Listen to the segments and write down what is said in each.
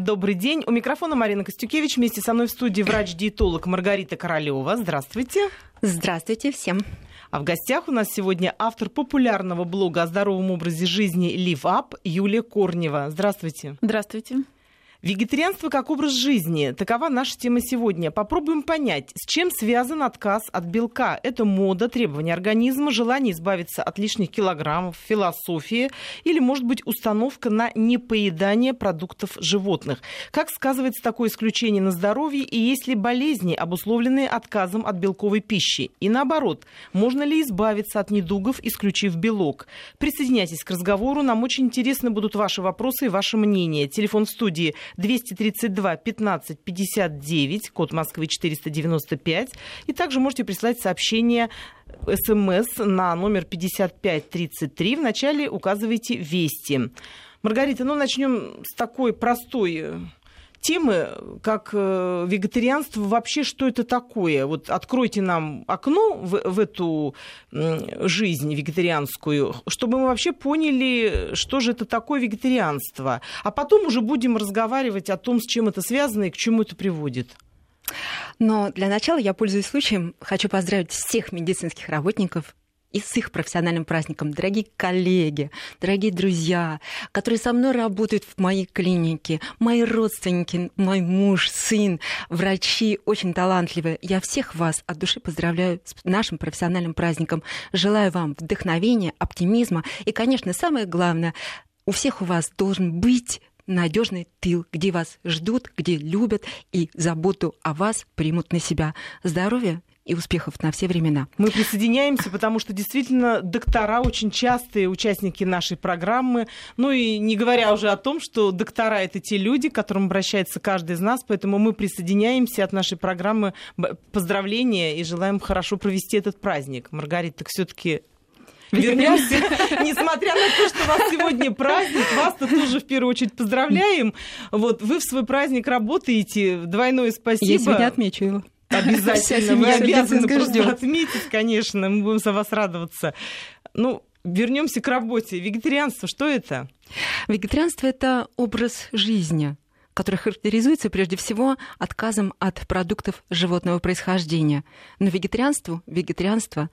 Добрый день. У микрофона Марина Костюкевич. Вместе со мной в студии врач-диетолог Маргарита Королева. Здравствуйте. Здравствуйте всем. А в гостях у нас сегодня автор популярного блога о здоровом образе жизни Live Up Юлия Корнева. Здравствуйте. Здравствуйте. Вегетарианство как образ жизни. Такова наша тема сегодня. Попробуем понять, с чем связан отказ от белка. Это мода, требования организма, желание избавиться от лишних килограммов, философия или, может быть, установка на непоедание продуктов животных. Как сказывается такое исключение на здоровье и есть ли болезни, обусловленные отказом от белковой пищи? И наоборот, можно ли избавиться от недугов, исключив белок? Присоединяйтесь к разговору. Нам очень интересны будут ваши вопросы и ваше мнение. Телефон в студии 232 15 59, код Москвы 495. И также можете прислать сообщение СМС на номер 5533. Вначале указывайте «Вести». Маргарита, ну начнем с такой простой темы, как э, вегетарианство, вообще что это такое? Вот откройте нам окно в, в эту жизнь вегетарианскую, чтобы мы вообще поняли, что же это такое вегетарианство. А потом уже будем разговаривать о том, с чем это связано и к чему это приводит. Но для начала я, пользуясь случаем, хочу поздравить всех медицинских работников и с их профессиональным праздником. Дорогие коллеги, дорогие друзья, которые со мной работают в моей клинике, мои родственники, мой муж, сын, врачи очень талантливые. Я всех вас от души поздравляю с нашим профессиональным праздником. Желаю вам вдохновения, оптимизма и, конечно, самое главное, у всех у вас должен быть надежный тыл, где вас ждут, где любят и заботу о вас примут на себя. Здоровья и успехов на все времена. Мы присоединяемся, потому что действительно доктора очень частые участники нашей программы. Ну и не говоря уже о том, что доктора это те люди, к которым обращается каждый из нас, поэтому мы присоединяемся от нашей программы поздравления и желаем хорошо провести этот праздник. Маргарита, так все-таки вернемся. Несмотря на то, что у вас сегодня праздник, вас-то тоже в первую очередь поздравляем. Вот вы в свой праздник работаете. Двойное спасибо. Я сегодня отмечу его. Обязательно. Вы обязаны просто отметить, конечно. Мы будем за вас радоваться. Ну, вернемся к работе. Вегетарианство, что это? Вегетарианство это образ жизни который характеризуется прежде всего отказом от продуктов животного происхождения. Но вегетарианству, вегетарианство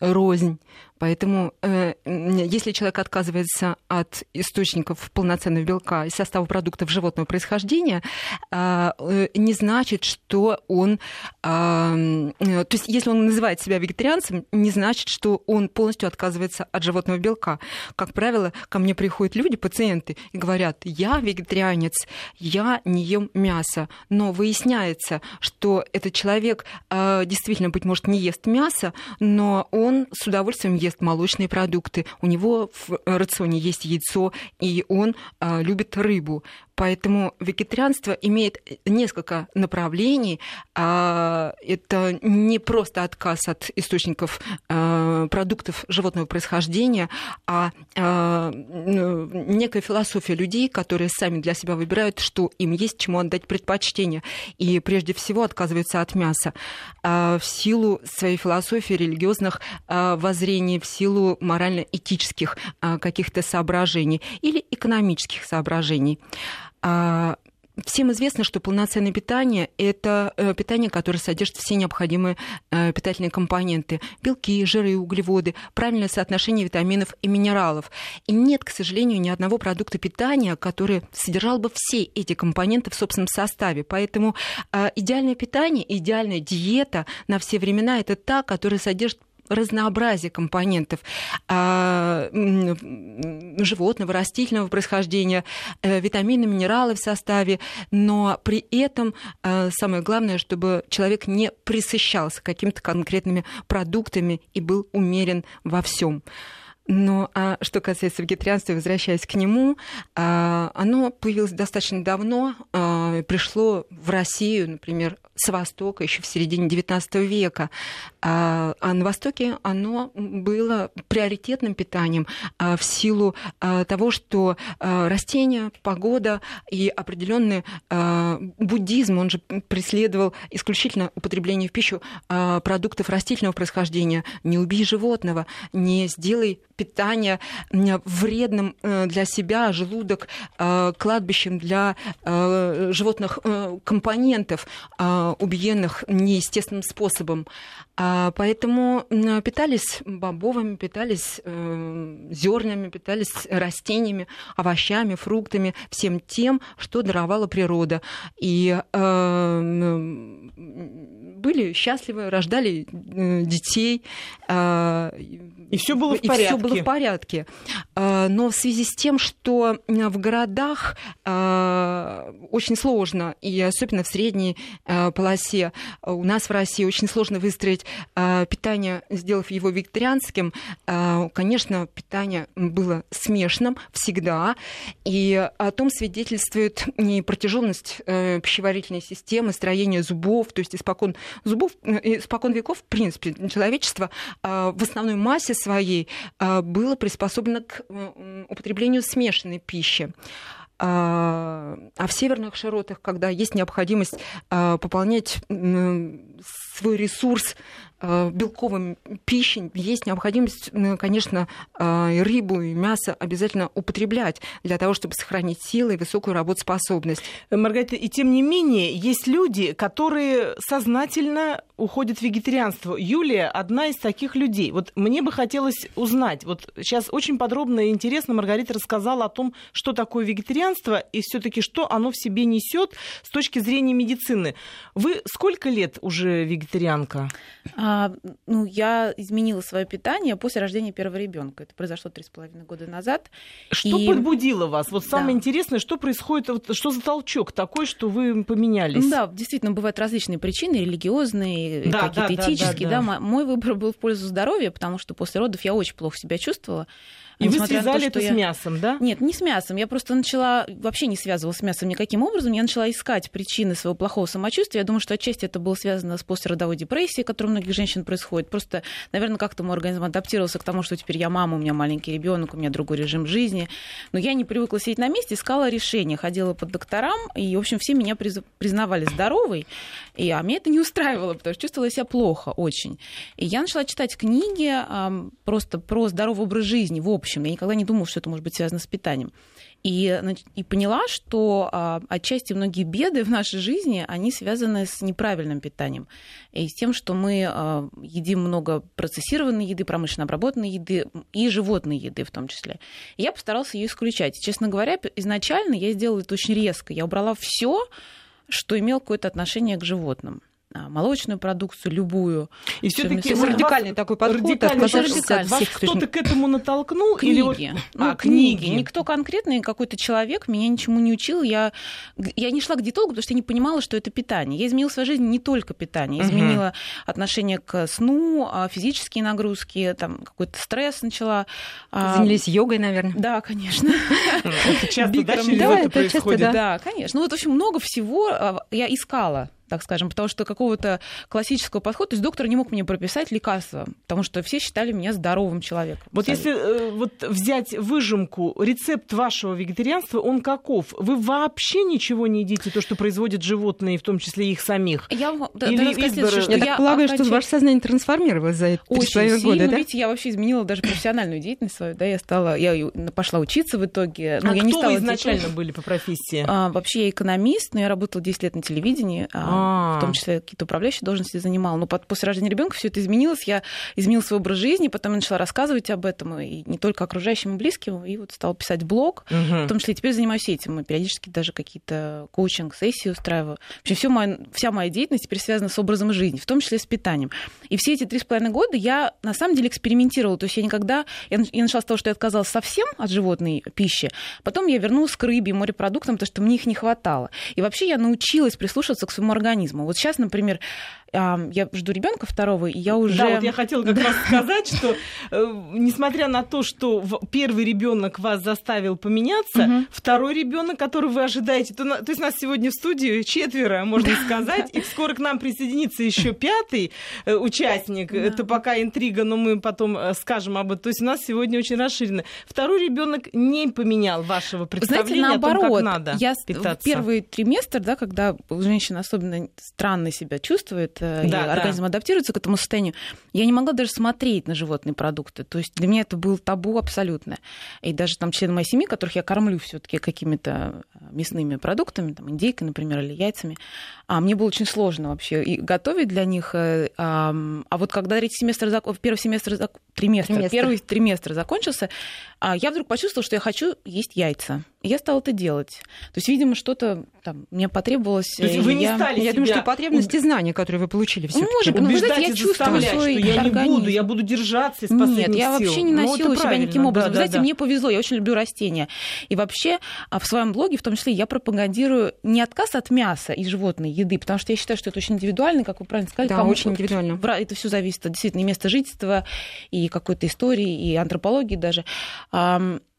рознь. Поэтому э, если человек отказывается от источников полноценного белка и состава продуктов животного происхождения, э, не значит, что он... Э, то есть если он называет себя вегетарианцем, не значит, что он полностью отказывается от животного белка. Как правило, ко мне приходят люди, пациенты, и говорят, я вегетарианец, я не ем мясо. Но выясняется, что этот человек действительно, быть может, не ест мясо, но он с удовольствием ест молочные продукты, у него в рационе есть яйцо, и он а, любит рыбу. Поэтому вегетарианство имеет несколько направлений. А, это не просто отказ от источников а, продуктов животного происхождения, а, а ну, некая философия людей, которые сами для себя выбирают, что им есть, чему отдать предпочтение. И прежде всего отказываются от мяса в силу своей философии, религиозных воззрений, в силу морально-этических каких-то соображений или экономических соображений. А, всем известно, что полноценное питание – это э, питание, которое содержит все необходимые э, питательные компоненты – белки, жиры, углеводы, правильное соотношение витаминов и минералов. И нет, к сожалению, ни одного продукта питания, который содержал бы все эти компоненты в собственном составе. Поэтому а, идеальное питание, идеальная диета на все времена – это та, которая содержит разнообразие компонентов а, животного, растительного происхождения, э, витамины, минералы в составе, но при этом а, самое главное, чтобы человек не присыщался какими-то конкретными продуктами и был умерен во всем. Но а что касается вегетарианства, возвращаясь к нему, а, оно появилось достаточно давно, а, пришло в Россию, например, с Востока еще в середине XIX века. А, а на Востоке оно было приоритетным питанием в силу того, что растения, погода и определенный буддизм, он же преследовал исключительно употребление в пищу продуктов растительного происхождения. Не убей животного, не сделай питание вредным э, для себя, желудок э, кладбищем для э, животных компонентов, убиенных неестественным способом. А, поэтому питались бобовыми, питались зернами, питались растениями, овощами, фруктами, всем тем, что даровала природа. И были счастливы, рождали детей. И все было в порядке. И все было в порядке. Но в связи с тем, что в городах очень сложно, и особенно в средней полосе, у нас в России очень сложно выстроить питание, сделав его вегетарианским. Конечно, питание было смешанным всегда, и о том свидетельствует и протяженность э, пищеварительной системы, строение зубов, то есть испокон зубов, э, испокон веков, в принципе, человечество в основной массе своей а, было приспособлено к употреблению смешанной пищи. А, а в северных широтах, когда есть необходимость а, пополнять свой ресурс Э, белковым пищей есть необходимость, конечно, э, и рыбу, и мясо обязательно употреблять для того, чтобы сохранить силы и высокую работоспособность. Маргарита, и тем не менее, есть люди, которые сознательно уходят в вегетарианство. Юлия одна из таких людей. Вот мне бы хотелось узнать, вот сейчас очень подробно и интересно Маргарита рассказала о том, что такое вегетарианство и все таки что оно в себе несет с точки зрения медицины. Вы сколько лет уже вегетарианка? А, ну, я изменила свое питание после рождения первого ребенка. Это произошло три с половиной года назад. Что и... подбудило вас? Вот самое да. интересное, что происходит, вот, что за толчок такой, что вы поменялись? Да, действительно, бывают различные причины, религиозные, да, какие-то да, этические. Да, да, да. Мой выбор был в пользу здоровья, потому что после родов я очень плохо себя чувствовала. И вы связали то, это я... с мясом, да? Нет, не с мясом. Я просто начала, вообще не связывала с мясом никаким образом. Я начала искать причины своего плохого самочувствия. Я думаю, что отчасти это было связано с послеродовой депрессией, которая у многих женщин происходит. Просто, наверное, как-то мой организм адаптировался к тому, что теперь я мама, у меня маленький ребенок, у меня другой режим жизни. Но я не привыкла сидеть на месте, искала решение, ходила по докторам, и, в общем, все меня признавали здоровой. И, а меня это не устраивало, потому что чувствовала себя плохо очень. И я начала читать книги просто про здоровый образ жизни в общем. Я никогда не думала, что это может быть связано с питанием. И, и поняла, что а, отчасти многие беды в нашей жизни, они связаны с неправильным питанием. И с тем, что мы а, едим много процессированной еды, промышленно обработанной еды и животной еды в том числе. И я постаралась ее исключать. честно говоря, изначально я сделала это очень резко. Я убрала все, что имело какое-то отношение к животным. А, молочную продукцию, любую. И все-таки радикальный такой подход, радикальный радикальный. Вас кто-то к этому натолкнул? Книги. Или ну, а, книги. книги. Никто конкретный, какой-то человек меня ничему не учил. Я, я не шла к диетологу, потому что я не понимала, что это питание. Я изменила в своей жизни не только питание. Я изменила угу. отношение к сну, а, физические нагрузки, там какой-то стресс начала. Занялись йогой, наверное. Да, конечно. Часто, да, это происходит? Да, конечно. Ну вот очень много всего я искала так скажем, потому что какого-то классического подхода, то есть доктор не мог мне прописать лекарства, потому что все считали меня здоровым человеком. Вот если э, вот взять выжимку, рецепт вашего вегетарианства, он каков? Вы вообще ничего не едите, то, что производят животные, в том числе их самих? Я, Или сказать, избор... что я, я так полагаю, окончательно... что ваше сознание трансформировалось за эти Очень года, да? видите, я вообще изменила даже профессиональную деятельность свою, да, я стала, я пошла учиться в итоге. Но а я кто не стала вы изначально были по профессии? А, вообще я экономист, но я работала 10 лет на телевидении. А, в том а. числе какие-то управляющие должности занимала. Но после рождения ребенка все это изменилось. Я изменила свой образ жизни, потом я начала рассказывать об этом, и не только окружающим и близким, и вот стала писать блог. Угу. В том числе теперь занимаюсь этим. И периодически даже какие-то коучинг-сессии устраиваю. В общем, все моя, вся моя деятельность теперь связана с образом жизни, в том числе с питанием. И все эти три с половиной года я на самом деле экспериментировала. То есть я никогда... Я, я начала с того, что я отказалась совсем от животной пищи. Потом я вернулась к рыбе и морепродуктам, потому что мне их не хватало. И вообще я научилась прислушиваться к своему организму. Вот сейчас, например, я жду ребенка второго, и я уже... Да, вот я хотела как раз сказать, что э, несмотря на то, что первый ребенок вас заставил поменяться, второй ребенок, который вы ожидаете, то, то есть нас сегодня в студии четверо, можно сказать, и скоро к нам присоединится еще пятый э, участник. Это пока интрига, но мы потом э, скажем об этом. То есть у нас сегодня очень расширено. Второй ребенок не поменял вашего представления Знаете, наоборот, о том, как надо я питаться. первый триместр, да, когда женщина особенно странно себя чувствует, да, и да. организм адаптируется к этому состоянию, я не могла даже смотреть на животные продукты. То есть для меня это был табу абсолютно. И даже там члены моей семьи, которых я кормлю все таки какими-то мясными продуктами, там, индейкой, например, или яйцами, а мне было очень сложно вообще и готовить для них. Э, а, а вот когда третий семестр, первый семестр, триместр, триместр. первый триместр закончился, а я вдруг почувствовала, что я хочу есть яйца. Я стала это делать. То есть, видимо, что-то там мне потребовалось. То есть вы не я... стали Я думаю, что потребности и знания, которые вы получили, все ну, Может, но вы знаете, я чувствую свой что я организм. не буду, я буду держаться из последних Нет, я вообще не ну, себя никаким образом. Да, Знаете, да, мне повезло, я очень люблю растения. И вообще а в своем блоге, в том числе, я пропагандирую не отказ от мяса и животной еды, потому что я считаю, что это очень индивидуально, как вы правильно сказали. Да, очень индивидуально. Это все зависит от действительно и места жительства, и какой-то истории, и антропологии даже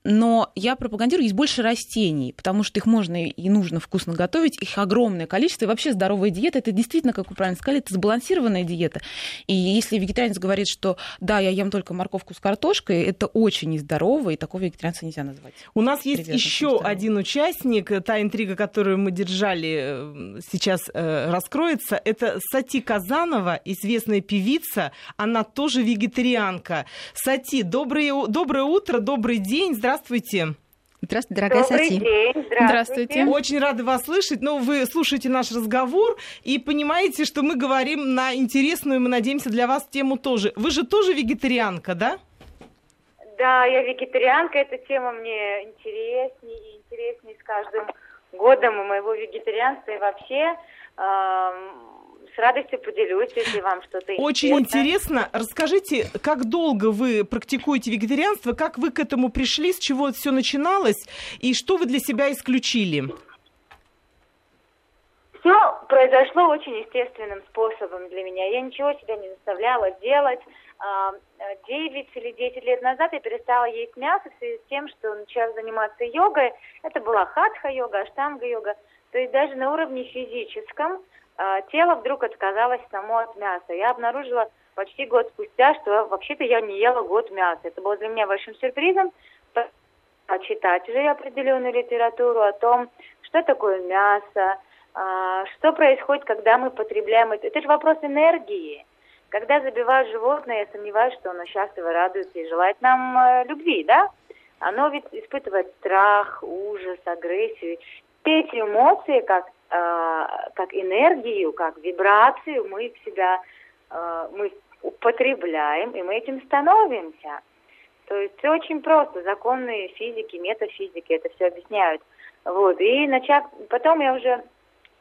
но я пропагандирую, есть больше растений, потому что их можно и нужно вкусно готовить, их огромное количество, и вообще здоровая диета, это действительно, как вы правильно сказали, это сбалансированная диета. И если вегетарианец говорит, что да, я ем только морковку с картошкой, это очень нездорово, и такого вегетарианца нельзя назвать. У нас есть еще один участник, та интрига, которую мы держали, э, сейчас э, раскроется, это Сати Казанова, известная певица, она тоже вегетарианка. Сати, доброе, доброе утро, добрый день, здравствуйте Здравствуйте. Здравствуйте, дорогая Добрый Сати. День. Здравствуйте. Здравствуйте. Очень рада вас слышать. Ну, вы слушаете наш разговор и понимаете, что мы говорим на интересную, мы надеемся, для вас тему тоже. Вы же тоже вегетарианка, да? Да, я вегетарианка. Эта тема мне интереснее и интереснее с каждым годом моего вегетарианства и вообще. Радостью поделюсь, если вам что-то. Очень интересно. Расскажите, как долго вы практикуете вегетарианство, как вы к этому пришли, с чего все начиналось, и что вы для себя исключили? Все произошло очень естественным способом для меня. Я ничего себя не заставляла делать. 9 или 10 лет назад я перестала есть мясо в связи с тем, что начала заниматься йогой. Это была хатха-йога, аштанга-йога. То есть даже на уровне физическом а, тело вдруг отказалось само от мяса. Я обнаружила почти год спустя, что вообще-то я не ела год мяса. Это было для меня большим сюрпризом. Почитать уже определенную литературу о том, что такое мясо, а, что происходит, когда мы потребляем это. Это же вопрос энергии. Когда забивают животное, я сомневаюсь, что оно счастливо радуется и желает нам э, любви, да? Оно ведь испытывает страх, ужас, агрессию. Эти эмоции, как как энергию, как вибрацию мы в себя э, мы употребляем, и мы этим становимся. То есть все очень просто. Законы физики, метафизики это все объясняют. Вот. И начав... потом я уже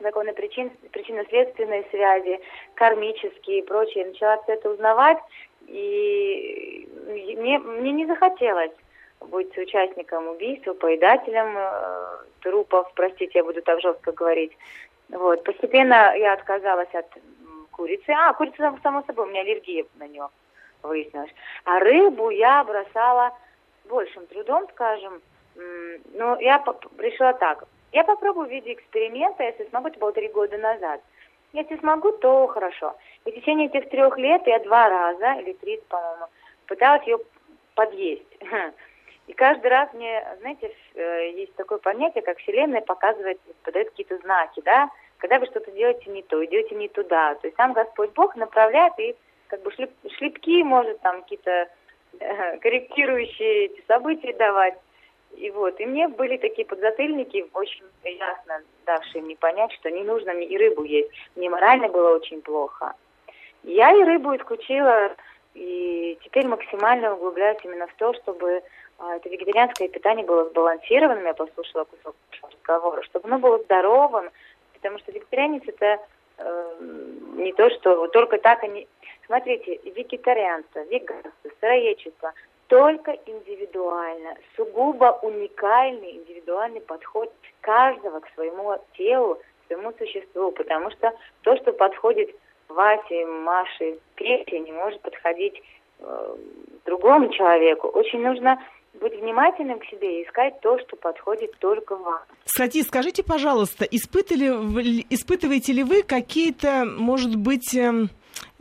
законы причин, причинно-следственной связи, кармические и прочее, начала все это узнавать, и мне, мне не захотелось быть участником убийства, поедателем э, трупов, простите, я буду так жестко говорить. Вот. Постепенно я отказалась от курицы. А, курица, само собой, у меня аллергия на нее выяснилась. А рыбу я бросала большим трудом, скажем. Но я решила так. Я попробую в виде эксперимента, если смогу, это было три года назад. Если смогу, то хорошо. И в течение этих трех лет я два раза, или три, по-моему, пыталась ее подъесть. И каждый раз мне, знаете, э, есть такое понятие, как Вселенная показывает, подает какие-то знаки, да, когда вы что-то делаете не то, идете не туда. То есть сам Господь Бог направляет и как бы шлеп, шлепки может там какие-то э, корректирующие эти события давать. И вот, и мне были такие подзатыльники, очень ясно давшие мне понять, что не нужно мне и рыбу есть. Мне морально было очень плохо. Я и рыбу исключила, и теперь максимально углубляюсь именно в то, чтобы это вегетарианское питание было сбалансированным, я послушала кусок разговора, чтобы оно было здоровым, потому что вегетарианец это э, не то, что только так они... Смотрите, вегетарианство, веганство, сыроедчество только индивидуально, сугубо уникальный индивидуальный подход каждого к своему телу, к своему существу, потому что то, что подходит Васе, Маше, Пете не может подходить э, другому человеку. Очень нужно быть внимательным к себе и искать то, что подходит только вам. Кстати, скажите, пожалуйста, испытывали, испытываете ли вы какие-то, может быть, эм,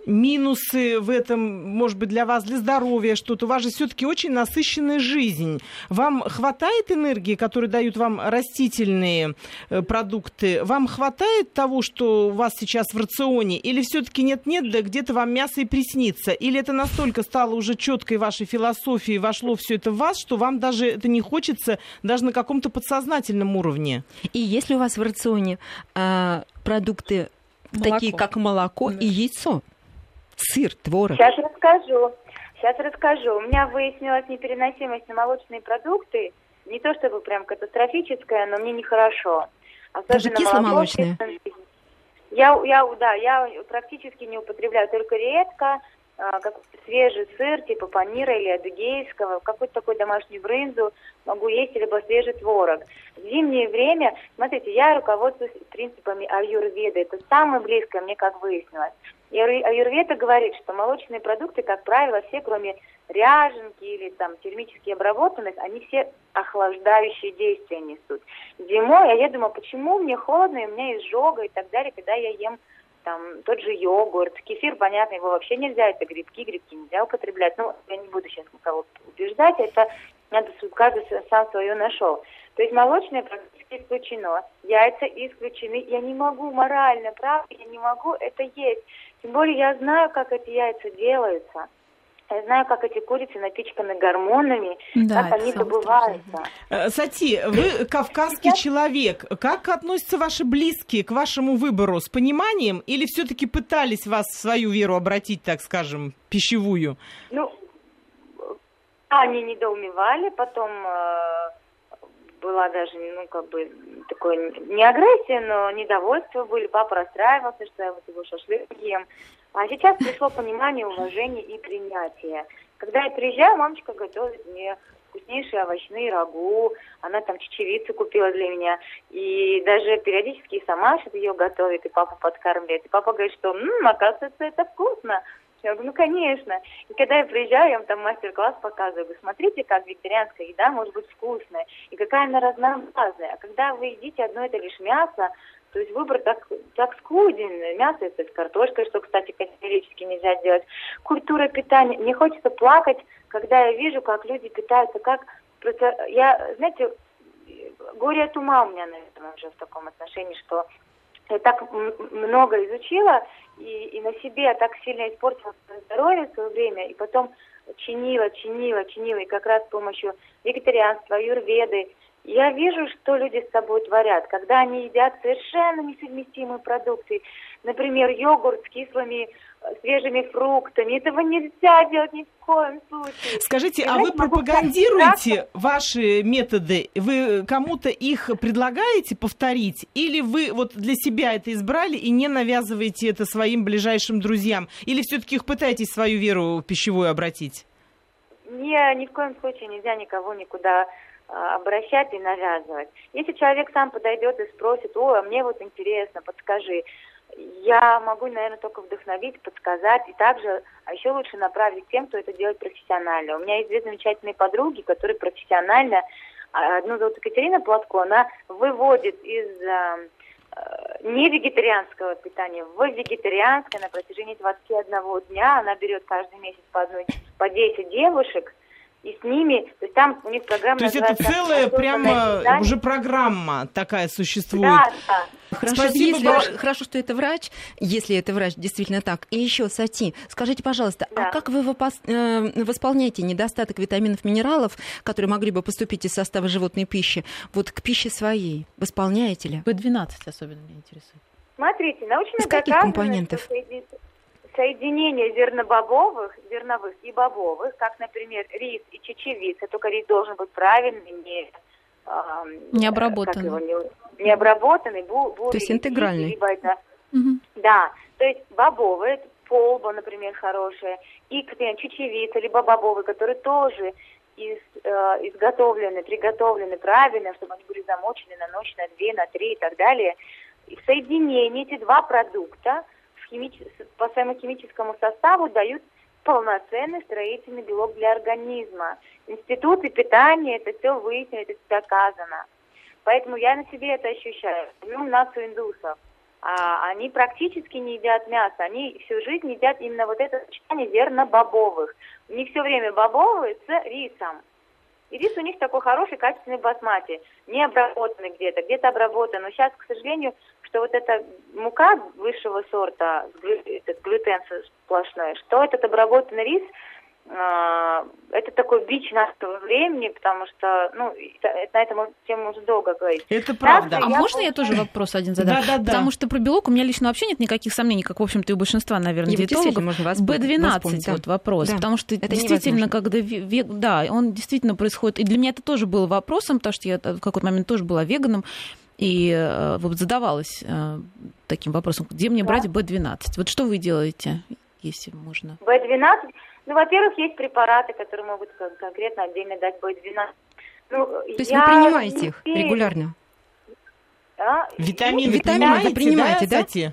минусы в этом, может быть, для вас, для здоровья что-то? У вас же все-таки очень насыщенная жизнь. Вам хватает энергии, которую дают вам растительные э, продукты? Вам хватает того, что у вас сейчас в рационе? Или все-таки нет-нет, да где-то вам мясо и приснится? Или это настолько стало уже четкой вашей философией, вошло все это в вас, что вам даже это не хочется даже на каком-то подсознательном уровне? И если у вас в рационе э, продукты молоко. такие, как молоко да. и яйцо, Сыр, творог. Сейчас расскажу. Сейчас расскажу. У меня выяснилась непереносимость на молочные продукты. Не то чтобы прям катастрофическая, но мне нехорошо. Особенно Даже кисломолочные? Я, я, да, я практически не употребляю, только редко. А, как свежий сыр, типа панира или адыгейского, какую-то такую домашнюю брынзу могу есть, либо свежий творог. В зимнее время, смотрите, я руководствуюсь принципами аюрведы. Это самое близкое мне, как выяснилось. И аюрведа говорит, что молочные продукты, как правило, все, кроме ряженки или там термически обработанных, они все охлаждающие действия несут. Зимой а я думаю, почему мне холодно, и у меня изжога и так далее, когда я ем там тот же йогурт, кефир, понятно, его вообще нельзя, это грибки, грибки нельзя употреблять. Ну, я не буду сейчас никого убеждать, это надо, каждый сам свое нашел. То есть молочное практически исключено, яйца исключены. Я не могу морально, правда, я не могу это есть. Тем более я знаю, как эти яйца делаются. Я знаю, как эти курицы напичканы гормонами, да, как они добываются. Э, Сати, вы кавказский Сейчас... человек. Как относятся ваши близкие к вашему выбору? С пониманием или все-таки пытались вас в свою веру обратить, так скажем, пищевую? Ну, они недоумевали, потом э, была даже, ну, как бы, такое, не агрессия, но недовольство были. Папа расстраивался, что я вот его шашлык ем. А сейчас пришло понимание, уважение и принятие. Когда я приезжаю, мамочка готовит мне вкуснейшие овощные рагу, она там чечевицу купила для меня, и даже периодически сама что-то ее готовит, и папа подкармливает. И папа говорит, что, м-м, оказывается, это вкусно. Я говорю, ну, конечно. И когда я приезжаю, я вам там мастер-класс показываю. Говорю, смотрите, как вегетарианская еда может быть вкусная, и какая она разнообразная. А когда вы едите одно это лишь мясо, то есть выбор так, так скуден. Мясо это с картошкой, что, кстати, категорически нельзя делать. Культура питания. Мне хочется плакать, когда я вижу, как люди питаются, как... Я, знаете, горе от ума у меня, наверное, уже в таком отношении, что так много изучила и, и на себе так сильно испортила свое здоровье в свое время, и потом чинила, чинила, чинила, и как раз с помощью вегетарианства, юрведы, я вижу, что люди с собой творят, когда они едят совершенно несовместимые продукты, например, йогурт с кислыми свежими фруктами. Этого нельзя делать ни в коем случае. Скажите, Я, а вы пропагандируете ваши методы? Вы кому-то их предлагаете повторить? Или вы вот для себя это избрали и не навязываете это своим ближайшим друзьям? Или все-таки их пытаетесь свою веру пищевую обратить? Не, ни в коем случае нельзя никого никуда а, обращать и навязывать. Если человек сам подойдет и спросит, о, а мне вот интересно, подскажи, я могу, наверное, только вдохновить, подсказать и также, а еще лучше направить тем, кто это делает профессионально. У меня есть две замечательные подруги, которые профессионально, а, одну зовут Екатерина Платко, она выводит из э, не вегетарианского питания в вегетарианское на протяжении 21 дня. Она берет каждый месяц по одной, по 10 девушек – и с ними, то есть там у них программа То есть это целая прямо уже программа такая существует. Да, да. Хорошо, Спасибо если, хорошо, что это врач, если это врач действительно так. И еще, Сати, скажите, пожалуйста, а да. а как вы выпос, э, восполняете недостаток витаминов, минералов, которые могли бы поступить из состава животной пищи, вот к пище своей? Восполняете ли? В12 особенно меня интересует. Смотрите, научно Из каких компонентов? Соединение зернобобовых, зерновых и бобовых, как, например, рис и чечевица, только рис должен быть правильный, не не обработанный. Его, не, не обработанный, бу, бурый, То есть интегральный. Либо это, угу. Да, то есть бобовые, полба, например, хорошая, и, например, чечевица, либо бобовые, которые тоже из, э, изготовлены, приготовлены правильно, чтобы они были замочены на ночь, на две, на три и так далее. И в соединении эти два продукта – по своему химическому составу дают полноценный строительный белок для организма. Институты питания это все выяснили, это доказано. Поэтому я на себе это ощущаю. Берем нацию индусов. А, они практически не едят мясо, они всю жизнь едят именно вот это сочетание верно-бобовых. У них все время бобовые с рисом. И рис у них такой хороший, качественный басмати, не обработанный где-то, где-то обработан. Но сейчас, к сожалению, что вот эта мука высшего сорта, этот глютен сплошной, что этот обработанный рис – это такой бич нашего времени, потому что, ну, на этом тему уже долго говорить. Это правда. а я можно я тоже вопрос один задам? Да, да, да. Потому что про белок у меня лично вообще нет никаких сомнений, как, в общем-то, и у большинства, наверное, Нет, диетологов. Можно вас B12 да. вот вопрос, да. потому что это действительно, невозможно. когда, вег... да, он действительно происходит, и для меня это тоже было вопросом, потому что я в какой-то момент тоже была веганом, и э, вот задавалась э, таким вопросом, где мне Да. брать B12? Вот что вы делаете, если можно? B12, ну, во-первых, есть препараты, которые могут кон- конкретно отдельно дать B12. Ну, То есть я вы принимаете их регулярно? а, Витамины, Витамины вы принимаете, да? Сати?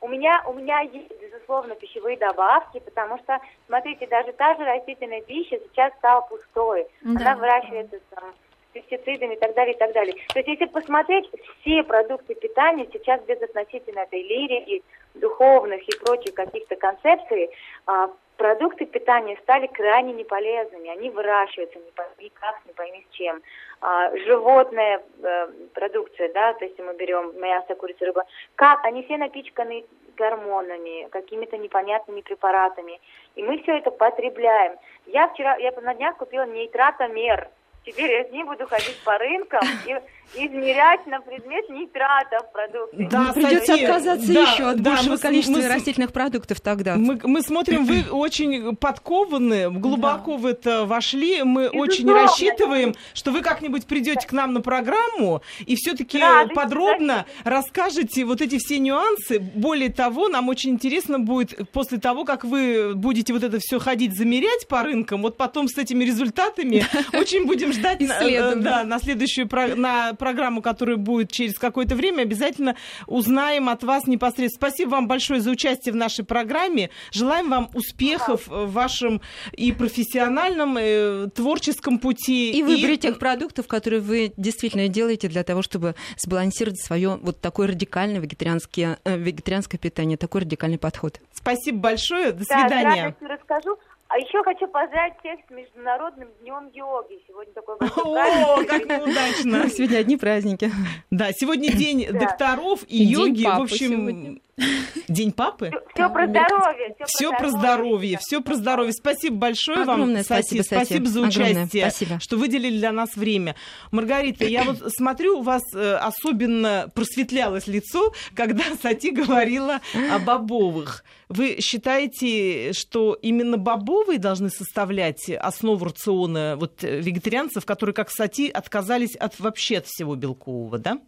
У меня, у меня есть, безусловно, пищевые добавки, потому что, смотрите, даже та же растительная пища сейчас стала пустой. Да. Она выращивается там, с пестицидами и так далее, и так далее. То есть, если посмотреть, все продукты питания сейчас без относительно этой лирики, духовных и прочих каких-то концепций, а, продукты питания стали крайне неполезными. Они выращиваются не пойми как, не пойми с чем. А, животная э, продукция, да, то есть мы берем мясо, курицу, рыба, как они все напичканы гормонами, какими-то непонятными препаратами. И мы все это потребляем. Я вчера, я на днях купила нейтратомер. Теперь я с ним буду ходить по рынкам и измерять на предмет нитратов продуктов. Да, придется отказаться да, еще от да, большего мы количества мы растительных продуктов тогда. Мы, мы смотрим, вы очень подкованы, глубоко в это вошли. Мы Безусловно. очень рассчитываем, что вы как-нибудь придете к нам на программу и все-таки Да, подробно расскажете вот эти все нюансы. Более того, нам очень интересно будет после того, как вы будете вот это все ходить замерять по рынкам, вот потом с этими результатами очень будем ждать на, Исследования. да, на следующую про- на программу, которая будет через какое-то время. Обязательно узнаем от вас непосредственно. Спасибо вам большое за участие в нашей программе. Желаем вам успехов в вашем и профессиональном, и творческом пути. И выберите тех продуктов, которые вы действительно делаете для того, чтобы сбалансировать свое вот такое радикальное вегетарианское, э, вегетарианское питание, такой радикальный подход. Спасибо большое. До Да, с свидания. радостью расскажу. А еще хочу поздравить всех с Международным днем йоги. Сегодня такой О, как неудачно. Сегодня одни праздники. Да, сегодня день докторов и, йоги. В общем. День папы? Все про здоровье. Все про здоровье, все про здоровье. Спасибо большое вам, Огромное Сати, спасибо, Сати. спасибо за Огромное участие, спасибо. что выделили для нас время. Маргарита, я вот смотрю, у вас э, особенно просветлялось лицо, когда Сати говорила о бобовых. Вы считаете, что именно бобовые должны составлять основу рациона вот, э, вегетарианцев, которые, как Сати, отказались от вообще от всего белкового, да?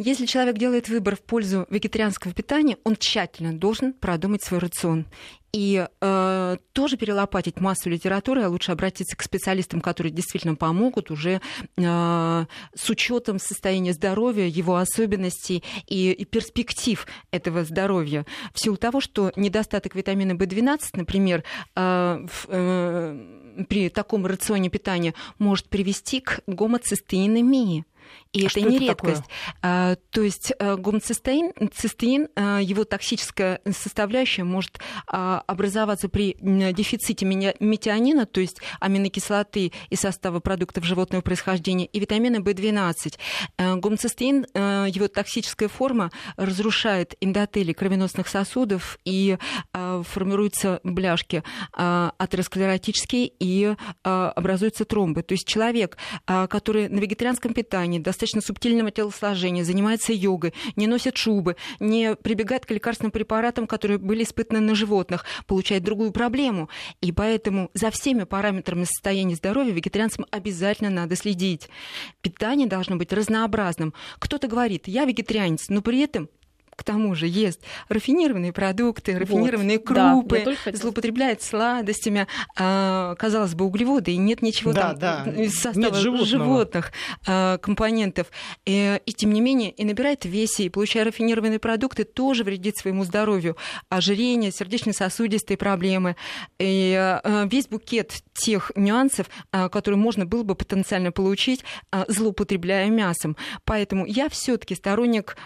Если человек делает выбор в пользу вегетарианского питания, он тщательно должен продумать свой рацион. И э, тоже перелопатить массу литературы, а лучше обратиться к специалистам, которые действительно помогут уже э, с учетом состояния здоровья, его особенностей и, и перспектив этого здоровья. В силу того, что недостаток витамина В12, например, э, в, э, при таком рационе питания может привести к гомоцистеинемии. И А это не это редкость. А, то есть а, гомоцистеин, цистеин, а, его токсическая составляющая может а, образоваться при дефиците метионина, то есть аминокислоты из состава продуктов животного происхождения, и витамина В12. А, гомоцистеин, а, его токсическая форма разрушает эндотели кровеносных сосудов и а, формируются бляшки а, атеросклеротические и а, образуются тромбы. То есть человек, а, который на вегетарианском питании, достаточно субтильного телосложения, занимается йогой, не носит шубы, не прибегает к лекарственным препаратам, которые были испытаны на животных, получает другую проблему. И поэтому за всеми параметрами состояния здоровья вегетарианцам обязательно надо следить. Питание должно быть разнообразным. Кто-то говорит, я вегетарианец, но при этом к тому же ест рафинированные продукты, рафинированные вот, крупы, да, злоупотребляет сладостями, а, казалось бы, углеводы, и нет ничего да, там да. из состава нет животных а, компонентов. И, и тем не менее, и набирает в весе, и получая рафинированные продукты, тоже вредит своему здоровью. Ожирение, сердечно-сосудистые проблемы. И а, весь букет тех нюансов, а, которые можно было бы потенциально получить, а, злоупотребляя мясом. Поэтому я все-таки сторонник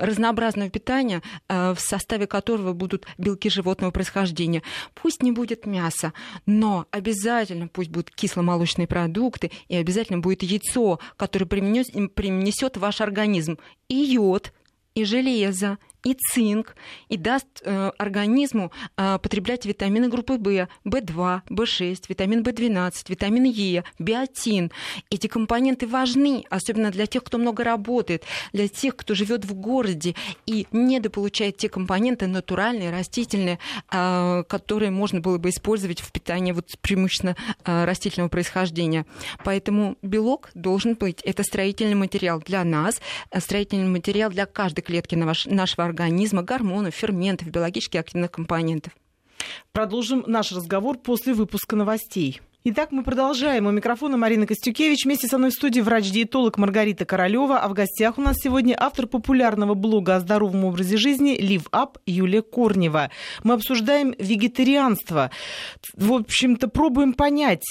разнообразного питания, а, в составе которого будут белки животного происхождения. Пусть не будет мяса, но обязательно пусть будут кисломолочные продукты и обязательно будет яйцо, которое принесет ваш организм и йод, и железо, и цинк, и даст э, организму э, потреблять витамины группы В, В2, В6, витамин В12, витамин Е, биотин. Эти компоненты важны, особенно для тех, кто много работает, для тех, кто живет в городе и недополучает те компоненты натуральные, растительные, э, которые можно было бы использовать в питании вот, преимущественно э, растительного происхождения. Поэтому белок должен быть. Это строительный материал для нас, э, строительный материал для каждой клетки нашего организма организма, гормонов, ферментов, биологически активных компонентов. Продолжим наш разговор после выпуска новостей. Итак, мы продолжаем. У микрофона Марина Костюкевич. Вместе со мной в студии врач-диетолог Маргарита Королева. А в гостях у нас сегодня автор популярного блога о здоровом образе жизни Live Up Юлия Корнева. Мы обсуждаем вегетарианство. В общем-то, пробуем понять.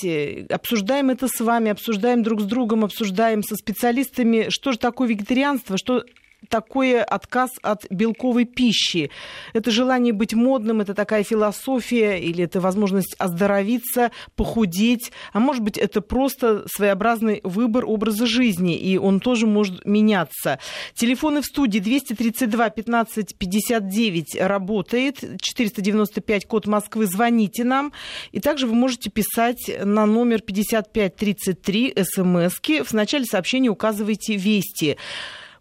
Обсуждаем это с вами, обсуждаем друг с другом, обсуждаем со специалистами, что же такое вегетарианство, что такой отказ от белковой пищи? Это желание быть модным, это такая философия, или это возможность оздоровиться, похудеть, а может быть, это просто своеобразный выбор образа жизни, и он тоже может меняться. Телефоны в студии 232 15 59 работает, 495 код Москвы, звоните нам, и также вы можете писать на номер 5533 смски, в начале сообщения указывайте «Вести».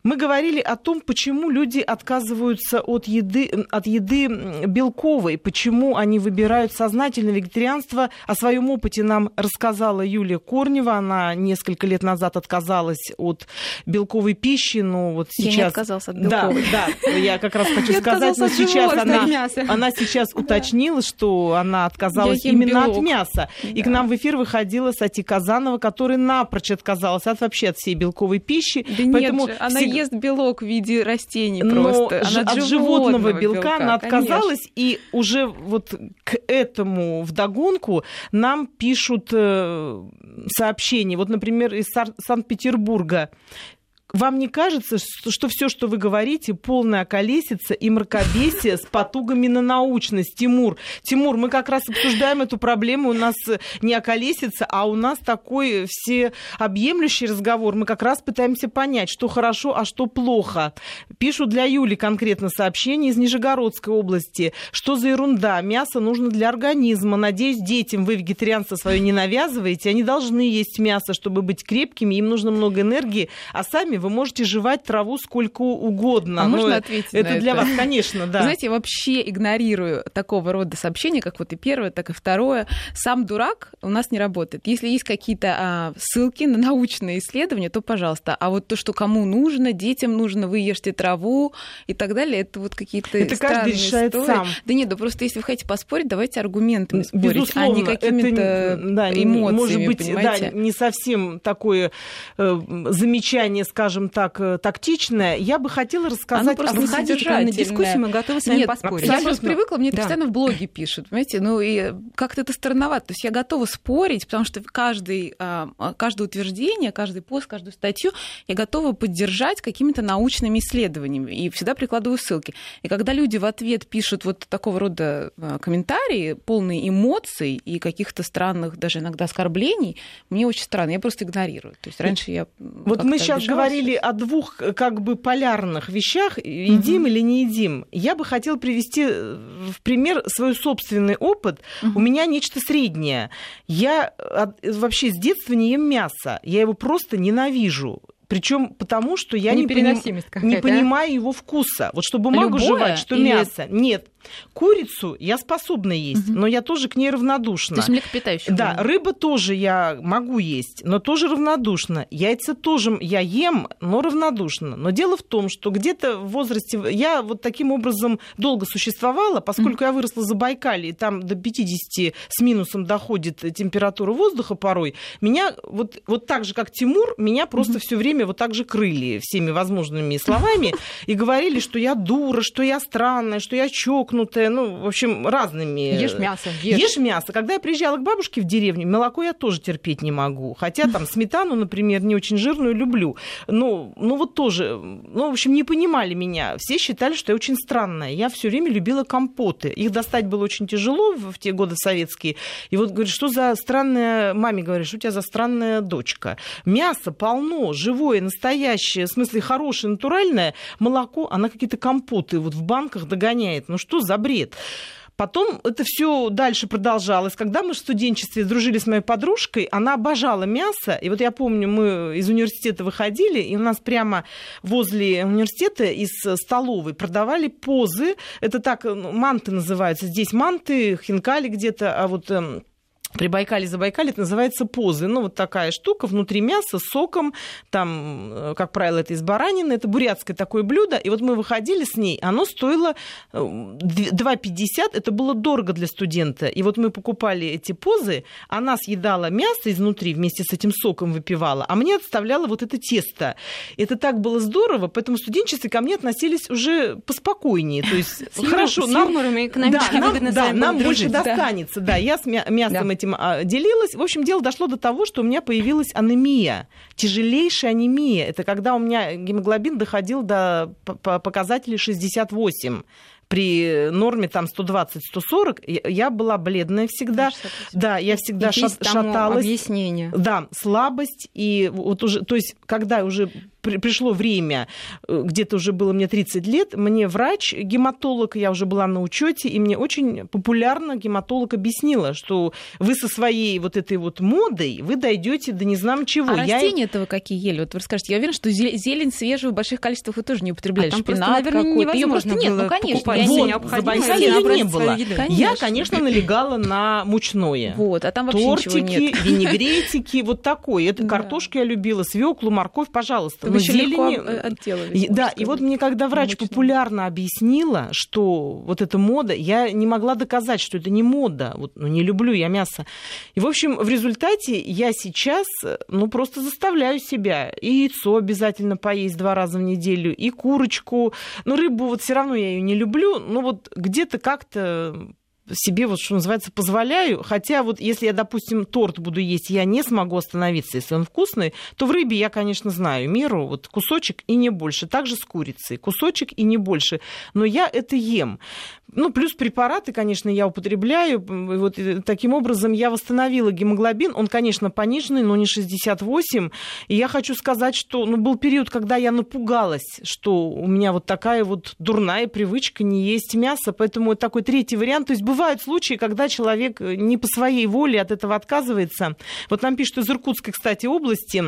Мы говорили о том, почему люди отказываются от еды, от еды белковой, почему они выбирают сознательно вегетарианство. О своем опыте нам рассказала Юлия Корнева. Она несколько лет назад отказалась от белковой пищи, но вот сейчас... Я не отказалась от белковой. Да, да, я как раз хочу сказать, но сейчас она, она сейчас уточнила, что она отказалась именно от мяса. И к нам в эфир выходила Сати Казанова, которая напрочь отказалась от вообще от всей белковой пищи. Да Поэтому нет же, она ест белок в виде растений Но просто. Она от, от животного белка, белка она отказалась, конечно. и уже вот к этому вдогонку нам пишут э, сообщения. Вот, например, из Санкт-Петербурга вам не кажется, что, все, что вы говорите, полная колесица и мракобесие с потугами на научность? Тимур, Тимур, мы как раз обсуждаем эту проблему. У нас не околесица, а у нас такой всеобъемлющий разговор. Мы как раз пытаемся понять, что хорошо, а что плохо. Пишу для Юли конкретно сообщение из Нижегородской области. Что за ерунда? Мясо нужно для организма. Надеюсь, детям вы вегетарианство свое не навязываете. Они должны есть мясо, чтобы быть крепкими. Им нужно много энергии. А сами вы можете жевать траву сколько угодно. А можно ответить Это на для это? вас, конечно, да. Знаете, я вообще игнорирую такого рода сообщения, как вот и первое, так и второе. Сам дурак у нас не работает. Если есть какие-то а, ссылки на научные исследования, то пожалуйста. А вот то, что кому нужно, детям нужно, вы ешьте траву и так далее, это вот какие-то Это каждый решает истории. сам. Да нет, да просто если вы хотите поспорить, давайте аргументами спорить, Безусловно, а не какими-то да, эмоциями, может быть, понимаете? да, не совсем такое э, замечание, скажем, скажем так, э, тактичная, я бы хотела рассказать... Оно просто на дискуссию, мы готовы с вами Нет, поспорить. Я просто привыкла, мне да. постоянно в блоге пишут, понимаете, ну и как-то это странновато. То есть я готова спорить, потому что каждый, а, каждое утверждение, каждый пост, каждую статью я готова поддержать какими-то научными исследованиями и всегда прикладываю ссылки. И когда люди в ответ пишут вот такого рода а, комментарии, полные эмоций и каких-то странных даже иногда оскорблений, мне очень странно, я просто игнорирую. То есть раньше я... Вот мы сейчас говорили говорили о двух э, как бы полярных вещах, едим угу. или не едим. Я бы хотела привести э, в пример свой собственный опыт. Угу. У меня нечто среднее. Я вообще с детства не ем мясо. Я его просто ненавижу. Причем потому, что я не, поним... не а? понимаю его вкуса. Вот что бумагу Любое жевать, что или... мясо. Нет. Курицу я способна есть, угу. но я тоже к ней равнодушна. То есть млекопитающая. Да, рыба тоже я могу есть, но тоже равнодушна. Яйца тоже я ем, но равнодушна. Но дело в том, что где-то в возрасте... Я вот таким образом долго существовала, поскольку угу. я выросла за Байкале, и там до 50 с минусом доходит температура воздуха порой, меня вот, вот так же, как Тимур, меня просто угу. все время вот так же крыли всеми возможными словами и говорили, что я дура, что я странная, что я чокнутая, ну, в общем, разными. Ешь мясо. Ешь. ешь мясо. Когда я приезжала к бабушке в деревню, молоко я тоже терпеть не могу. Хотя там сметану, например, не очень жирную люблю. Ну, ну вот тоже, ну, в общем, не понимали меня. Все считали, что я очень странная. Я все время любила компоты. Их достать было очень тяжело в те годы советские. И вот говорит, что за странная... Маме говоришь, что у тебя за странная дочка. Мясо полно, живое, настоящее, в смысле хорошее, натуральное. Молоко, она какие-то компоты вот в банках догоняет. Ну что за бред? Потом это все дальше продолжалось. Когда мы в студенчестве дружили с моей подружкой, она обожала мясо. И вот я помню, мы из университета выходили, и у нас прямо возле университета из столовой продавали позы. Это так, ну, манты называются. Здесь манты, хинкали где-то, а вот эм, при Байкале Забайкале это называется позы. Ну, вот такая штука, внутри мяса, соком, там, э, как правило, это из баранины, это бурятское такое блюдо. И вот мы выходили с ней, оно стоило 2,50, э, это было дорого для студента. И вот мы покупали эти позы, она съедала мясо изнутри, вместе с этим соком выпивала, а мне отставляла вот это тесто. Это так было здорово, поэтому студенчество ко мне относились уже поспокойнее. То есть, хорошо, нам, да, нам, да, нам больше достанется. Да, я с мясом этим этим а, делилась. В общем, дело дошло до того, что у меня появилась анемия, тяжелейшая анемия. Это когда у меня гемоглобин доходил до показателей 68 при норме там 120-140, я была бледная всегда. Да, я всегда и шат, шаталась. Объяснение. Да, слабость. И вот уже, то есть, когда уже при, пришло время, э, где-то уже было мне 30 лет, мне врач, гематолог, я уже была на учете, и мне очень популярно гематолог объяснила, что вы со своей вот этой вот модой, вы дойдете до не знаю чего. А я... растения этого какие ели? Вот вы расскажете, я уверена, что зелень свежую в больших количествах вы тоже не употребляли. А там Шпинат просто, наверное, невозможно просто нет, ну, конечно. Вот, за ее не было. Конечно. Я, конечно, налегала на мучное. Вот, а там вообще Тортики, ничего нет. винегретики, вот такое. Это картошку я любила, свеклу, морковь, пожалуйста вы зелени... Да, и вот мне когда врач Мучно. популярно объяснила, что вот эта мода, я не могла доказать, что это не мода. Вот, ну, не люблю я мясо. И, в общем, в результате я сейчас, ну, просто заставляю себя. И яйцо обязательно поесть два раза в неделю, и курочку. Но рыбу вот все равно я ее не люблю. Ну, вот где-то как-то себе, вот что называется, позволяю. Хотя вот если я, допустим, торт буду есть, я не смогу остановиться, если он вкусный, то в рыбе я, конечно, знаю меру, вот кусочек и не больше. Также с курицей, кусочек и не больше. Но я это ем. Ну, плюс препараты, конечно, я употребляю. И вот э, таким образом я восстановила гемоглобин. Он, конечно, пониженный, но не 68. И я хочу сказать, что ну, был период, когда я напугалась, что у меня вот такая вот дурная привычка не есть мясо. Поэтому это такой третий вариант. То есть бывают случаи, когда человек не по своей воле от этого отказывается. Вот нам пишут из Иркутской, кстати, области,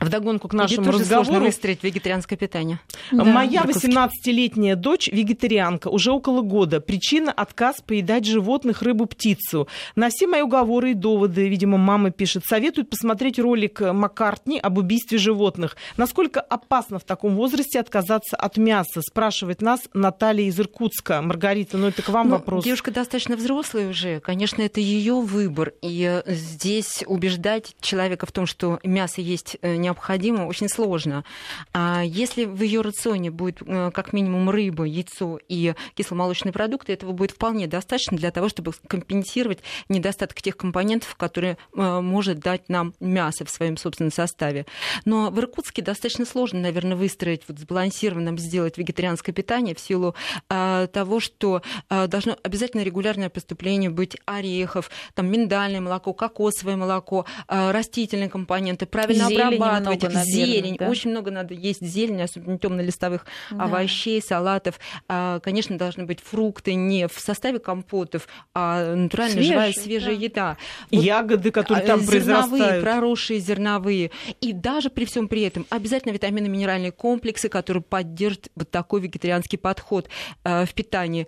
Вдогонку к нашему разговору. сложно выстроить вегетарианское питание. Да. Моя 18-летняя дочь вегетарианка уже около года. Причина – отказ поедать животных, рыбу, птицу. На все мои уговоры и доводы, видимо, мама пишет, советует посмотреть ролик Маккартни об убийстве животных. Насколько опасно в таком возрасте отказаться от мяса? Спрашивает нас Наталья из Иркутска. Маргарита, ну это к вам ну, вопрос. Девушка достаточно взрослая уже. Конечно, это ее выбор. И э, здесь убеждать человека в том, что мясо есть э, необходимо, очень сложно. А если в ее рационе будет э, как минимум рыба, яйцо и кисломолочные продукты, этого будет вполне достаточно для того, чтобы компенсировать недостаток тех компонентов, которые э, может дать нам мясо в своем собственном составе. Но в Иркутске достаточно сложно, наверное, выстроить, вот сбалансированным сделать вегетарианское питание в силу того, что должно обязательно регулярное поступление быть орехов, там миндальное молоко, кокосовое молоко, растительные компоненты, правильно обрабатывать в этих зелень. Да. Очень много надо есть зелень, особенно темно-листовых да. овощей, салатов. А, конечно, должны быть фрукты не в составе компотов, а натуральная Свежий, живая свежая да. еда. Вот Ягоды, которые там зерновые, произрастают. проросшие зерновые. И даже при всем при этом обязательно витаминно-минеральные комплексы, которые поддержат вот такой вегетарианский подход э, в питании.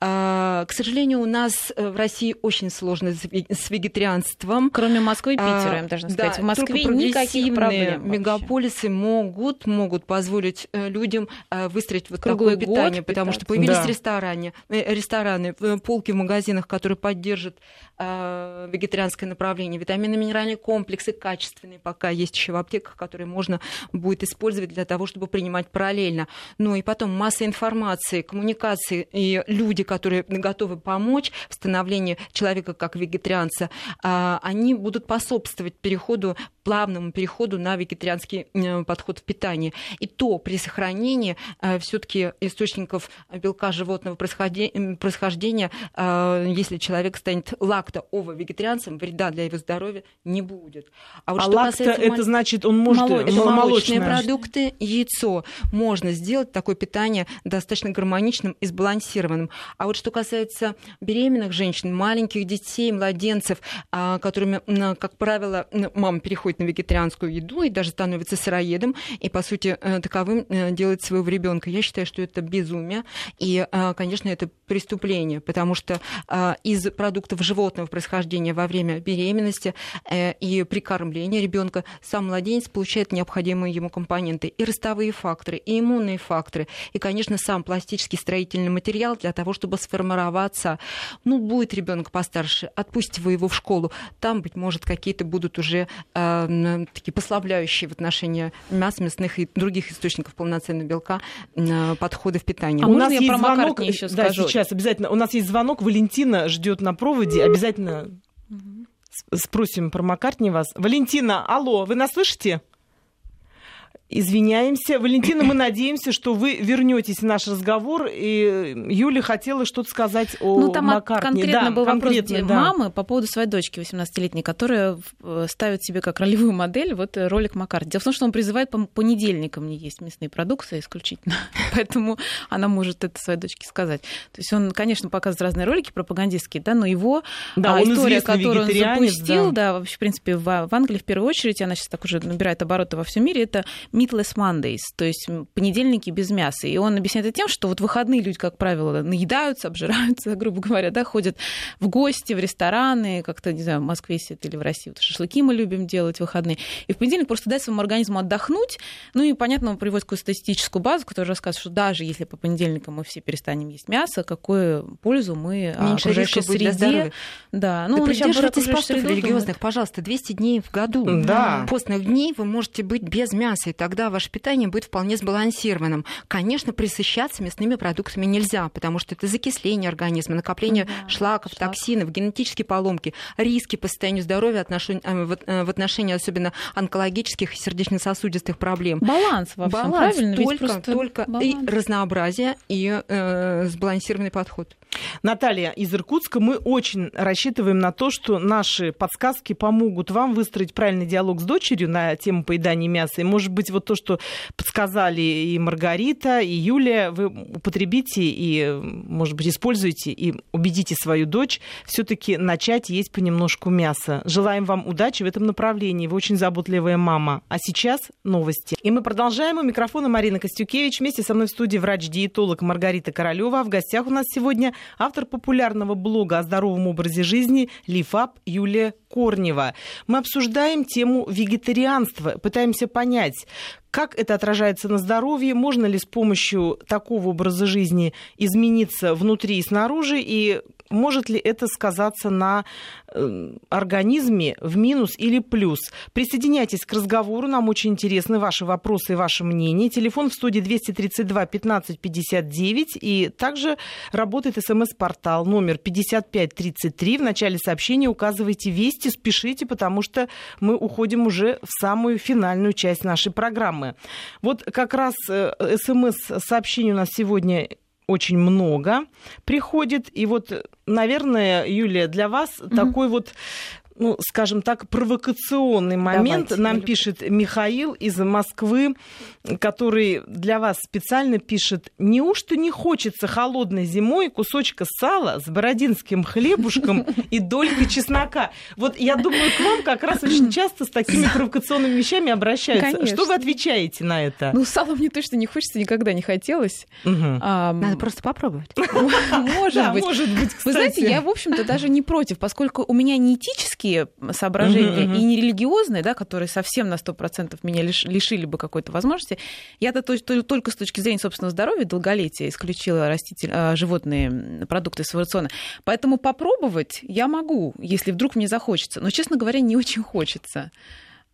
Э, к сожалению, у нас в России очень сложно с вегетарианством. Кроме Москвы и Питера, я должна сказать. Да, в Москве никаких проблем. Мегаполисы могут, могут позволить э, людям э, выстроить вот Круглый такое питание, потому что появились да. рестораны, э, рестораны, полки в магазинах, которые поддержат вегетарианское направление, витаминно-минеральные комплексы качественные пока есть еще в аптеках, которые можно будет использовать для того, чтобы принимать параллельно. Ну и потом масса информации, коммуникации и люди, которые готовы помочь в становлении человека как вегетарианца, а, они будут способствовать переходу, плавному переходу на вегетарианский э, подход в питании. И то при сохранении э, все-таки источников белка животного происхождения, э, если человек станет лакто-ово-вегетарианцем, вреда для его здоровья не будет. А, вот а лакто это мол... значит, он может... Молоч... Это молочные продукты, яйцо. Можно сделать такое питание достаточно гармоничным и сбалансированным. А вот что касается беременных женщин, маленьких детей, младенцев, а, которыми, как правило, мама переходит на вегетарианскую еду и даже становится сыроедом, и, по сути, э, таковым э, делает своего ребенка. Я считаю, что это безумие, и, э, конечно, это преступление, потому что из продуктов животного происхождения во время беременности и при кормлении ребенка сам младенец получает необходимые ему компоненты и ростовые факторы, и иммунные факторы, и, конечно, сам пластический строительный материал для того, чтобы сформироваться. Ну, будет ребенок постарше, отпустите вы его в школу, там, быть может, какие-то будут уже э, такие послабляющие в отношении мяса, мясных и других источников полноценного белка э, подходы в питании. А у нас есть про звонок, еще да, скажу? сейчас обязательно. У нас есть звонок, Валентина ждет на проводе, обязательно спросим про Маккартни вас. Валентина, алло, вы нас слышите? Извиняемся. Валентина, мы надеемся, что вы вернетесь в наш разговор. И Юля хотела что-то сказать о Ну, там Маккартне. конкретно да, был конкретно, вопрос да. мамы по поводу своей дочки 18-летней, которая э, ставит себе как ролевую модель вот э, ролик Маккартни. Дело в том, что он призывает по понедельникам не есть мясные продукты исключительно. Поэтому она может это своей дочке сказать. То есть он, конечно, показывает разные ролики пропагандистские, да, но его да, а, история, которую он запустил, да. да, вообще, в принципе, в, в Англии в первую очередь, она сейчас так уже набирает обороты во всем мире, это meatless Mondays, то есть понедельники без мяса. И он объясняет это тем, что вот выходные люди, как правило, наедаются, обжираются, грубо говоря, да, ходят в гости, в рестораны, как-то, не знаю, в Москве сидят или в России. Вот шашлыки мы любим делать в выходные. И в понедельник просто дать своему организму отдохнуть. Ну и, понятно, он приводит какую-то статистическую базу, которая рассказывает, что даже если по понедельникам мы все перестанем есть мясо, какую пользу мы Меньше окружающей среде. Да, ну, да придерживайтесь постов религиозных, пожалуйста, 200 дней в году. Да. Постных дней вы можете быть без мяса, и тогда ваше питание будет вполне сбалансированным. Конечно, присыщаться мясными продуктами нельзя, потому что это закисление организма, накопление да, шлаков, шлак. токсинов, генетические поломки, риски по состоянию здоровья отношень, э, э, в отношении особенно онкологических и сердечно-сосудистых проблем. Баланс во всем, Баланс, правильно? Только, только баланс. и разнообразие, и э, сбалансированный подход. Наталья из Иркутска, мы очень рассчитываем на то, что наши подсказки помогут вам выстроить правильный диалог с дочерью на тему поедания мяса. И, может быть, вот то, что подсказали и Маргарита, и Юлия, вы употребите и, может быть, используете и убедите свою дочь все-таки начать есть понемножку мяса. Желаем вам удачи в этом направлении. Вы очень заботливая мама. А сейчас новости. И мы продолжаем. У микрофона Марина Костюкевич. Вместе со мной в студии врач-диетолог Маргарита Королева. А в гостях у нас сегодня автор популярного блога о здоровом образе жизни Лифап Юлия Корнева. Мы обсуждаем тему вегетарианства, пытаемся понять, как это отражается на здоровье, можно ли с помощью такого образа жизни измениться внутри и снаружи, и может ли это сказаться на э, организме в минус или плюс? Присоединяйтесь к разговору, нам очень интересны ваши вопросы и ваше мнение. Телефон в студии 232 15 59 и также работает смс-портал номер 5533. В начале сообщения указывайте вести, спешите, потому что мы уходим уже в самую финальную часть нашей программы. Вот как раз э, смс-сообщение у нас сегодня очень много приходит. И вот, наверное, Юлия, для вас угу. такой вот ну, скажем так, провокационный момент. Давайте, Нам пишет Михаил из Москвы, который для вас специально пишет, неужто не хочется холодной зимой кусочка сала с бородинским хлебушком и долькой чеснока? Вот я думаю, к вам как раз очень часто с такими провокационными вещами обращаются. Конечно. Что вы отвечаете на это? Ну, сало мне точно не хочется, никогда не хотелось. Мгм. А, Надо просто попробовать. Может быть. может быть, Вы знаете, кстати. я, в общем-то, даже не против, поскольку у меня не этические соображения Мгм, мгм. и не религиозные, да, которые совсем на 100% меня лиш- лишили бы какой-то возможности. Я-то то- то- только с точки зрения собственного здоровья, долголетия исключила раститель, а, животные продукты своего рациона. Поэтому попробовать я могу, если вдруг мне захочется. Но, честно говоря, не очень хочется.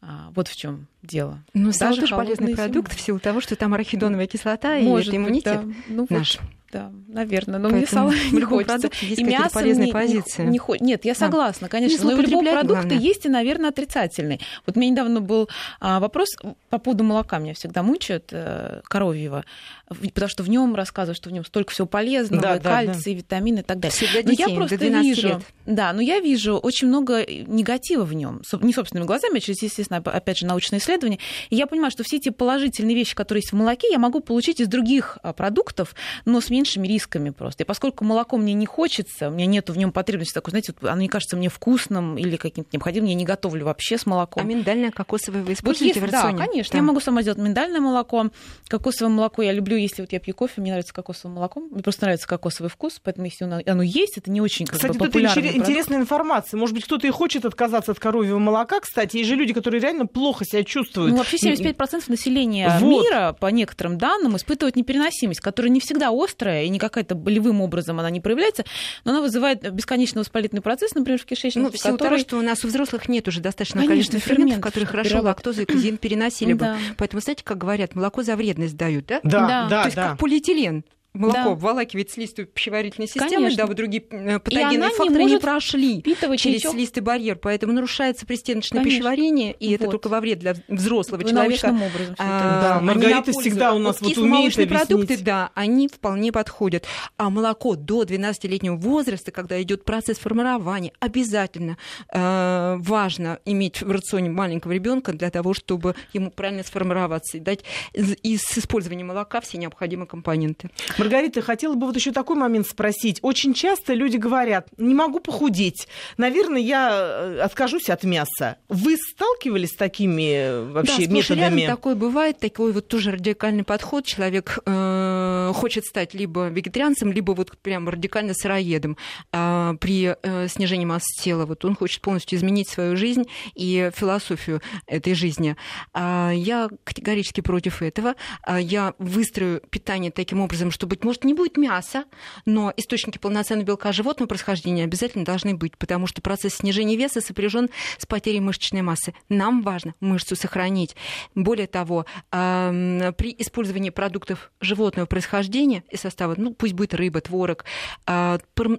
А, Вот в чем дело. Ну, сало Даже тоже полезный зимой. продукт в силу того, что там арахидоновая кислота, и Может это быть, иммунитет да. Ну, вот, наш. Да, наверное. Но мне Поэтому сало в не хочется. есть И мясо полезные мне позиции. Не, хо- Нет, я Да. согласна, конечно. Не Но у любого продукта главное. есть и, наверное, отрицательный. Вот у меня недавно был а, вопрос по поводу молока. Меня всегда мучают э, коровьего. Потому что в нем рассказывают, что в нем столько всего полезного, Да, и да, кальций, и витамины и так далее. Все для Но детей, я просто до 12 вижу, лет. да, но я вижу очень много негатива в нем, не собственными глазами, а через, естественно, оп- опять же, научные исследования. И я понимаю, что все эти положительные вещи, которые есть в молоке, я могу получить из других а, продуктов, но с меньшими рисками просто. И поскольку молоко мне не хочется, у меня нету в нем потребности такой, знаете, вот оно не кажется мне вкусным или каким-то необходимым, я не готовлю вообще с молоком. А миндальное кокосовое вы Вот используете если- в рационе? Да, конечно. Да. Я могу сама сделать миндальное молоко. Кокосовое молоко я люблю, если вот я пью кофе, мне нравится кокосовое молоко. Мне просто нравится кокосовый вкус, поэтому если оно, оно есть, это не очень как Кстати, бы, тут интересная информация. Может быть, кто-то и хочет отказаться от коровьего молока. Кстати, есть же люди, которые реально плохо себя чувствуют. Ну, вообще 75% населения Вот. мира, по некоторым данным, испытывают непереносимость, которая не всегда острая и не какая-то болевым образом она не проявляется, но она вызывает бесконечный воспалительный процесс, например, в кишечнике, Ну, в силу который... того, что у нас у взрослых нет уже достаточного Конечно, количества ферментов, ферментов, которые хорошо перерабатывать. лактозу и казеин переносили бы. Да. Поэтому, знаете, как говорят, молоко за вредность дают, да? Да, Да. да, То есть да. как полиэтилен. Молоко Да. обволакивает слизистую пищеварительной систему, Конечно. да, вот другие она патогенные не факторы не, может прошли через ничего. слизистый барьер, поэтому нарушается пристеночное Конечно. пищеварение, и это Вот. только во вред для взрослого Вы человека. научным образом это А, Да, Маргарита всегда у нас вот умеет кисломолочные продукты, объяснить. да, они вполне подходят. А молоко до 12-летнего возраста, когда идет процесс формирования, обязательно э, важно иметь в рационе маленького ребенка для того, чтобы ему правильно сформироваться и дать из использования молока все необходимые компоненты. Маргарита, хотела бы вот еще такой момент спросить. Очень часто люди говорят, не могу похудеть. Наверное, я э, откажусь от мяса. Вы сталкивались с такими э, вообще да, методами? рядом такое бывает, такой вот тоже радикальный подход. Человек э, хочет стать либо вегетарианцем, либо вот прям радикально сыроедом. А при э, снижении массы тела вот он хочет полностью изменить свою жизнь и философию этой жизни. А я категорически против этого. А я выстрою питание таким образом, что, быть может, не будет мяса, но источники полноценного белка животного происхождения обязательно должны быть, потому что процесс снижения веса сопряжен с потерей мышечной массы. Нам важно мышцу сохранить. Более того, эм, при использовании продуктов животного происхождения и состава, ну пусть будет рыба, творог, э,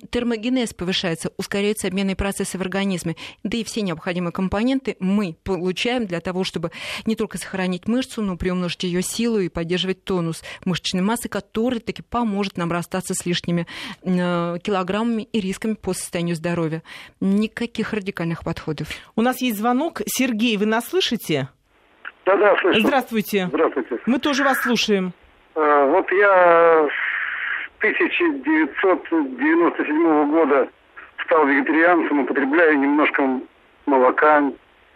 термогенез повышается, ускоряются обменные процессы в организме, да и все необходимые компоненты мы получаем для того, чтобы не только сохранить мышцу, но приумножить ее силу и поддерживать тонус мышечной массы, который таки поможет нам расстаться с лишними э, килограммами и рисками по состоянию здоровья. Никаких радикальных подходов. У нас есть звонок. Сергей, вы нас слышите? Да-да, слышу. Здравствуйте. Здравствуйте. Мы тоже вас слушаем. А, Вот я с 1997 года стал вегетарианцем, употребляю немножко молока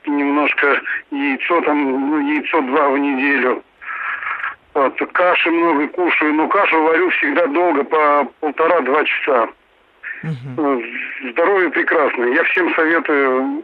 и немножко яйцо, там, ну, яйцо два в неделю. Вот, каши много кушаю, но кашу варю всегда долго, по полтора-два часа. Э, Здоровье прекрасное. Я всем советую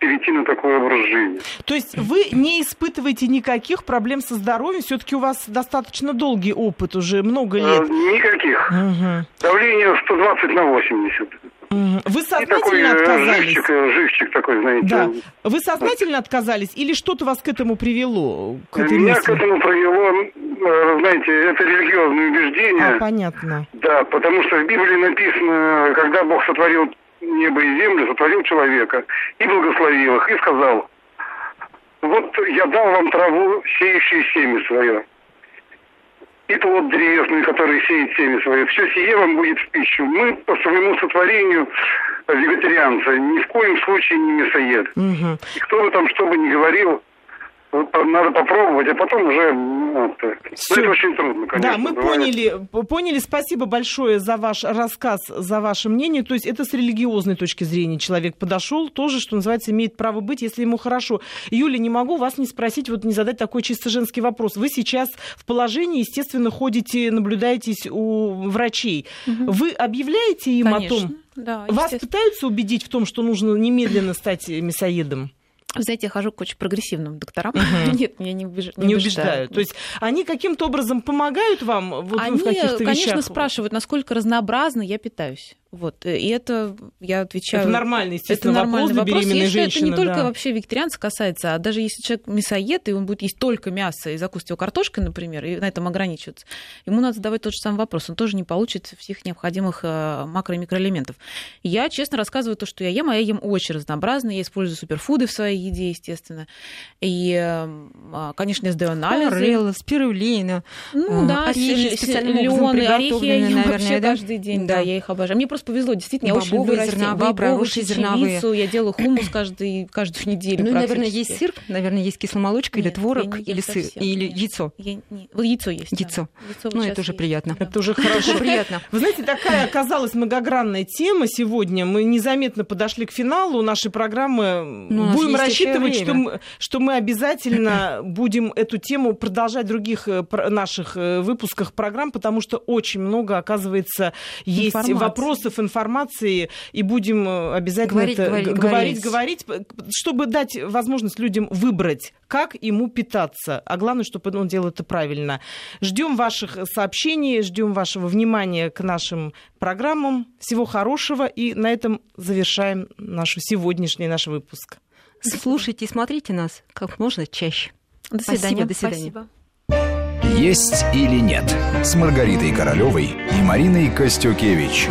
перейти на такой образ жизни. То есть вы не испытываете никаких проблем со здоровьем? Все-таки у вас достаточно долгий опыт, уже много Э, лет. Никаких. Мгм. Давление 120 на 80. Вы И такой сознательно э, отказались? живчик, э, живчик такой, знаете. Да. Вы сознательно отказались или что-то вас к этому привело? К этой Меня мысли? к этому привело, э, знаете, это религиозное убеждение. А, понятно. Да, потому что в Библии написано, когда Бог сотворил небо и землю, сотворил человека и благословил их, и сказал, вот я дал вам траву, сеющую семя свое. И плод древесный, который сеет семя свое. Все сие вам будет в пищу. Мы по своему сотворению вегетарианцы, ни в коем случае не мясоед. Угу. И кто бы там что бы ни говорил, надо попробовать, а потом уже ну, Все. это очень трудно, конечно. Да, мы бывает. поняли, поняли. Спасибо большое за ваш рассказ, за ваше мнение. То есть это с религиозной точки зрения человек подошел, тоже, что называется, имеет право быть, если ему хорошо. Юля, не могу вас не спросить, вот не задать такой чисто женский вопрос. Вы сейчас в положении, естественно, ходите, наблюдаетесь у врачей. Угу. Вы объявляете им конечно. о том? Да, Вас пытаются убедить в том, что нужно немедленно стать мясоедом? Вы знаете, я хожу к очень прогрессивным докторам. Угу. Нет, меня не, убеж... не, не убеждают. То есть они каким-то образом помогают вам вот, они, в каких-то вещах? конечно, спрашивают, насколько разнообразно я питаюсь. Вот. Э, и это я отвечаю... Это нормальный, естественно, это нормальный вопрос, вопрос. беременной если женщины. Это не да. только вообще вегетарианца касается, а даже если человек мясоед, и он будет есть только мясо и закусывать его картошкой, например, и на этом ограничиваться, ему надо задавать тот же самый вопрос. Он тоже не получит всех необходимых э, макро- и микроэлементов. Я честно рассказываю то, что я ем, а я ем очень разнообразно. Я использую суперфуды в своей еде, естественно. И, а, конечно, я сдаю анализы. Орелла, спирулина, ну, да, орехи, леоны, орехи я ем наверное, вообще да? каждый день. Да. да, я их обожаю. Мне просто повезло, действительно, я очень люблю зерновые, бобовые, зерновые. Я делаю хумус каждый, каждую неделю. Ну, наверное, есть сыр, наверное, есть кисломолочка или творог, или сыр, или яйцо. Вот яйцо есть. Яйцо. Ну, это уже приятно. Это уже хорошо. приятно. Вы знаете, такая оказалась многогранная тема сегодня. Мы незаметно подошли к финалу нашей программы. Ну, будем рассчитывать, что мы, что мы обязательно будем эту тему продолжать в других э, наших э, выпусках программ, потому что очень много, оказывается, есть вопросов, информации, и будем э, обязательно говорить, это говорить, говорить, говорить, чтобы дать возможность людям выбрать, как ему питаться. А главное, чтобы он делал это правильно. Ждем ваших сообщений, ждем вашего внимания к нашим программам. Всего хорошего. И на этом завершаем нашу сегодняшний наш выпуск. Слушайте и смотрите нас как можно чаще. До свидания. Спасибо. До свидания. Спасибо. Есть или нет с Маргаритой Королевой и Мариной Костюкевич.